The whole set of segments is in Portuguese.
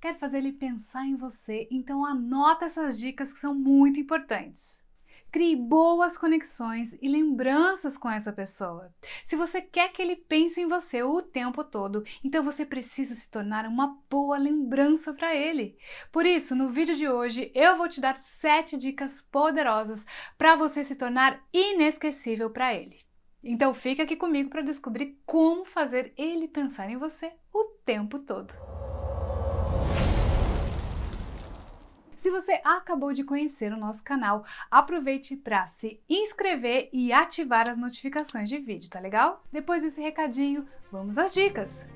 Quer fazer ele pensar em você? Então anota essas dicas que são muito importantes. Crie boas conexões e lembranças com essa pessoa. Se você quer que ele pense em você o tempo todo, então você precisa se tornar uma boa lembrança para ele. Por isso, no vídeo de hoje, eu vou te dar 7 dicas poderosas para você se tornar inesquecível para ele. Então fica aqui comigo para descobrir como fazer ele pensar em você o tempo todo. Se você acabou de conhecer o nosso canal, aproveite para se inscrever e ativar as notificações de vídeo, tá legal? Depois desse recadinho, vamos às dicas!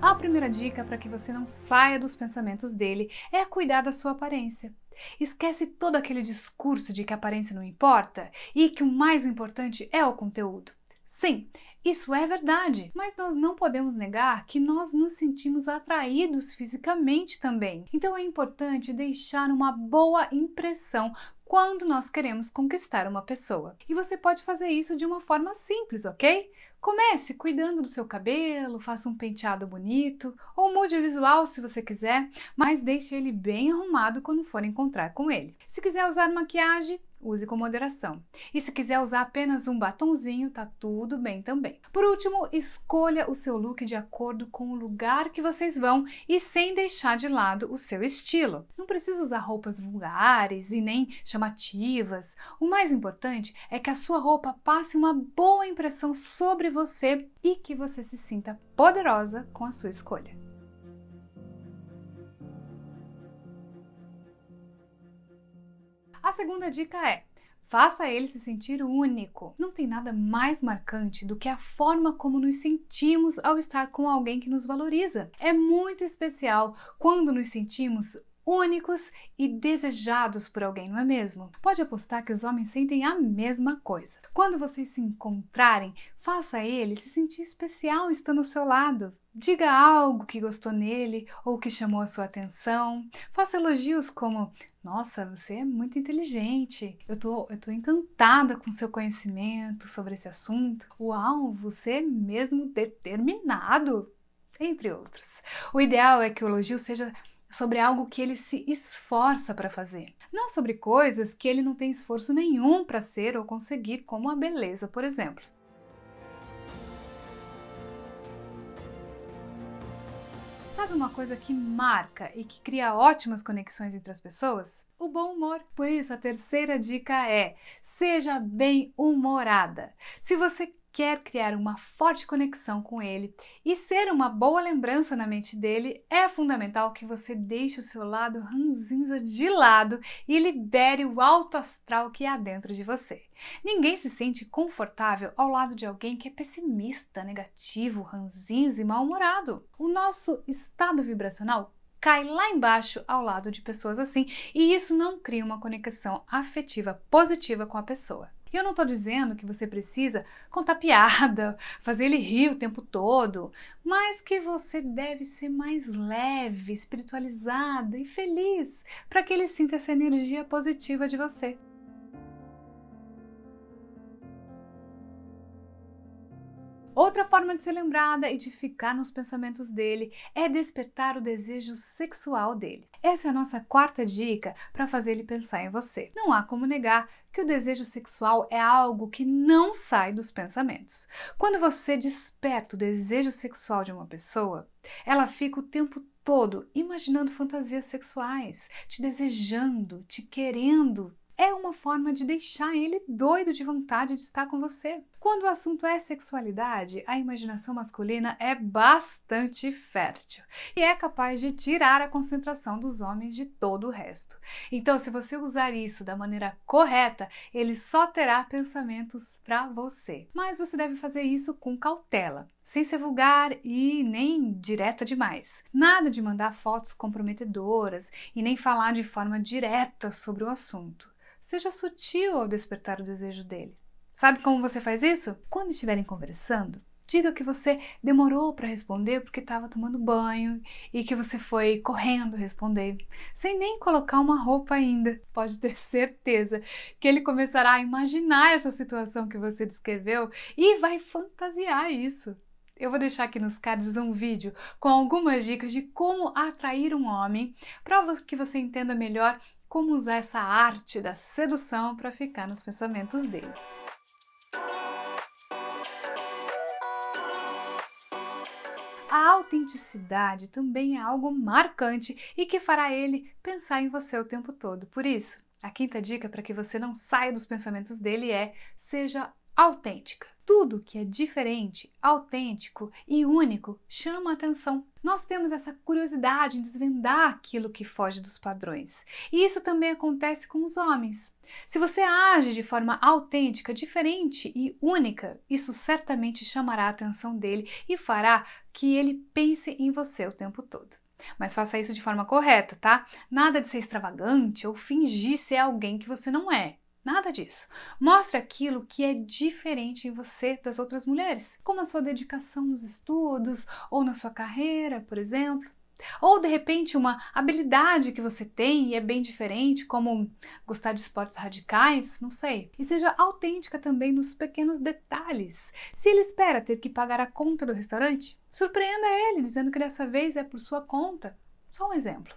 A primeira dica para que você não saia dos pensamentos dele é cuidar da sua aparência. Esquece todo aquele discurso de que a aparência não importa e que o mais importante é o conteúdo. Sim, isso é verdade, mas nós não podemos negar que nós nos sentimos atraídos fisicamente também. Então é importante deixar uma boa impressão quando nós queremos conquistar uma pessoa. E você pode fazer isso de uma forma simples, ok? Comece cuidando do seu cabelo, faça um penteado bonito ou mude o visual se você quiser, mas deixe ele bem arrumado quando for encontrar com ele. Se quiser usar maquiagem, use com moderação. E se quiser usar apenas um batonzinho, tá tudo bem também. Por último, escolha o seu look de acordo com o lugar que vocês vão e sem deixar de lado o seu estilo. Não precisa usar roupas vulgares e nem chamativas. O mais importante é que a sua roupa passe uma boa impressão sobre você e que você se sinta poderosa com a sua escolha. A segunda dica é: Faça ele se sentir único. Não tem nada mais marcante do que a forma como nos sentimos ao estar com alguém que nos valoriza. É muito especial quando nos sentimos únicos e desejados por alguém, não é mesmo? Pode apostar que os homens sentem a mesma coisa. Quando vocês se encontrarem, faça ele se sentir especial estando ao seu lado. Diga algo que gostou nele ou que chamou a sua atenção. Faça elogios como: Nossa, você é muito inteligente. Eu tô, eu tô encantada com seu conhecimento sobre esse assunto. Uau, você é mesmo determinado. Entre outros. O ideal é que o elogio seja sobre algo que ele se esforça para fazer, não sobre coisas que ele não tem esforço nenhum para ser ou conseguir, como a beleza, por exemplo. Sabe uma coisa que marca e que cria ótimas conexões entre as pessoas? O bom humor. Por isso, a terceira dica é: seja bem humorada. Se você quer criar uma forte conexão com ele e ser uma boa lembrança na mente dele, é fundamental que você deixe o seu lado ranzinza de lado e libere o alto astral que há dentro de você. Ninguém se sente confortável ao lado de alguém que é pessimista, negativo, ranzinza e mal-humorado. O nosso estado vibracional cai lá embaixo ao lado de pessoas assim, e isso não cria uma conexão afetiva positiva com a pessoa. E eu não estou dizendo que você precisa contar piada, fazer ele rir o tempo todo, mas que você deve ser mais leve, espiritualizada e feliz para que ele sinta essa energia positiva de você. Outra forma de ser lembrada e de ficar nos pensamentos dele é despertar o desejo sexual dele. Essa é a nossa quarta dica para fazer ele pensar em você. Não há como negar que o desejo sexual é algo que não sai dos pensamentos. Quando você desperta o desejo sexual de uma pessoa, ela fica o tempo todo imaginando fantasias sexuais, te desejando, te querendo, é uma forma de deixar ele doido de vontade de estar com você. Quando o assunto é sexualidade, a imaginação masculina é bastante fértil e é capaz de tirar a concentração dos homens de todo o resto. Então, se você usar isso da maneira correta, ele só terá pensamentos para você. Mas você deve fazer isso com cautela, sem ser vulgar e nem direta demais. Nada de mandar fotos comprometedoras e nem falar de forma direta sobre o assunto. Seja sutil ao despertar o desejo dele. Sabe como você faz isso? Quando estiverem conversando, diga que você demorou para responder porque estava tomando banho e que você foi correndo responder, sem nem colocar uma roupa ainda. Pode ter certeza que ele começará a imaginar essa situação que você descreveu e vai fantasiar isso. Eu vou deixar aqui nos cards um vídeo com algumas dicas de como atrair um homem, para que você entenda melhor como usar essa arte da sedução para ficar nos pensamentos dele. A autenticidade também é algo marcante e que fará ele pensar em você o tempo todo. Por isso, a quinta dica para que você não saia dos pensamentos dele é: seja autêntica. Tudo que é diferente, autêntico e único chama a atenção. Nós temos essa curiosidade em desvendar aquilo que foge dos padrões. E isso também acontece com os homens. Se você age de forma autêntica, diferente e única, isso certamente chamará a atenção dele e fará que ele pense em você o tempo todo. Mas faça isso de forma correta, tá? Nada de ser extravagante ou fingir ser alguém que você não é. Nada disso. Mostre aquilo que é diferente em você das outras mulheres, como a sua dedicação nos estudos ou na sua carreira, por exemplo. Ou de repente uma habilidade que você tem e é bem diferente, como gostar de esportes radicais, não sei. E seja autêntica também nos pequenos detalhes. Se ele espera ter que pagar a conta do restaurante, surpreenda ele dizendo que dessa vez é por sua conta. Só um exemplo.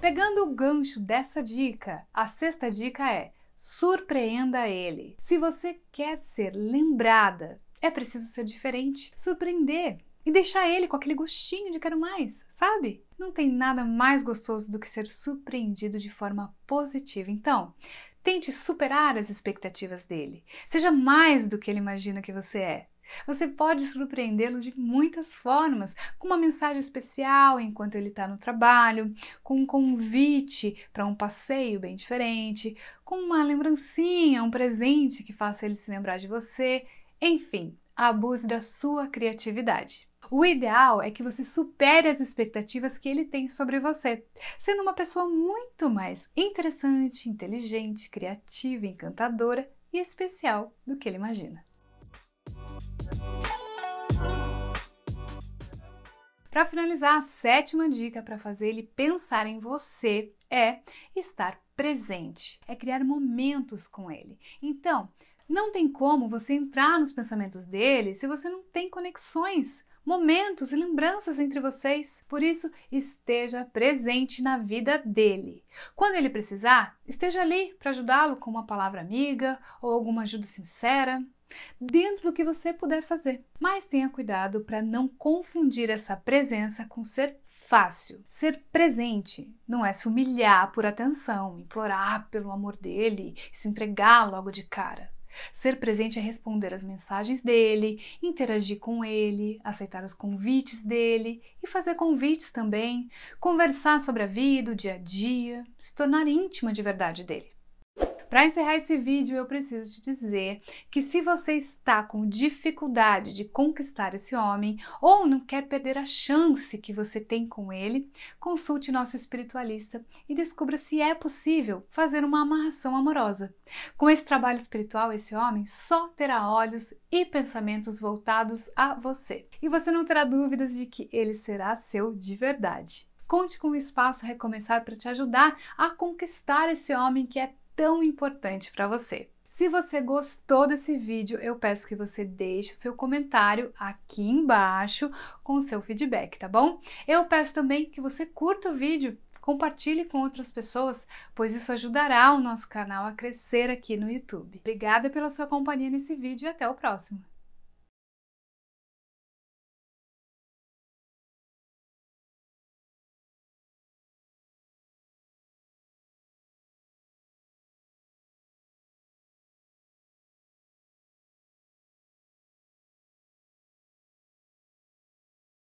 Pegando o gancho dessa dica, a sexta dica é: surpreenda ele. Se você quer ser lembrada, é preciso ser diferente, surpreender e deixar ele com aquele gostinho de quero mais, sabe? Não tem nada mais gostoso do que ser surpreendido de forma positiva. Então, tente superar as expectativas dele. Seja mais do que ele imagina que você é. Você pode surpreendê-lo de muitas formas, com uma mensagem especial enquanto ele está no trabalho, com um convite para um passeio bem diferente, com uma lembrancinha, um presente que faça ele se lembrar de você. Enfim, abuse da sua criatividade. O ideal é que você supere as expectativas que ele tem sobre você, sendo uma pessoa muito mais interessante, inteligente, criativa, encantadora e especial do que ele imagina. Para finalizar, a sétima dica para fazer ele pensar em você é estar presente, é criar momentos com ele. Então, não tem como você entrar nos pensamentos dele se você não tem conexões, momentos e lembranças entre vocês. Por isso, esteja presente na vida dele. Quando ele precisar, esteja ali para ajudá-lo com uma palavra amiga ou alguma ajuda sincera dentro do que você puder fazer. Mas tenha cuidado para não confundir essa presença com ser fácil. Ser presente não é se humilhar por atenção, implorar pelo amor dele se entregar logo de cara. Ser presente é responder às mensagens dele, interagir com ele, aceitar os convites dele e fazer convites também, conversar sobre a vida, o dia a dia, se tornar íntima de verdade dele. Para encerrar esse vídeo, eu preciso te dizer que se você está com dificuldade de conquistar esse homem ou não quer perder a chance que você tem com ele, consulte nosso espiritualista e descubra se é possível fazer uma amarração amorosa. Com esse trabalho espiritual, esse homem só terá olhos e pensamentos voltados a você. E você não terá dúvidas de que ele será seu de verdade. Conte com o Espaço Recomeçar para te ajudar a conquistar esse homem que é tão importante para você. Se você gostou desse vídeo, eu peço que você deixe o seu comentário aqui embaixo com o seu feedback, tá bom? Eu peço também que você curta o vídeo, compartilhe com outras pessoas, pois isso ajudará o nosso canal a crescer aqui no YouTube. Obrigada pela sua companhia nesse vídeo e até o próximo.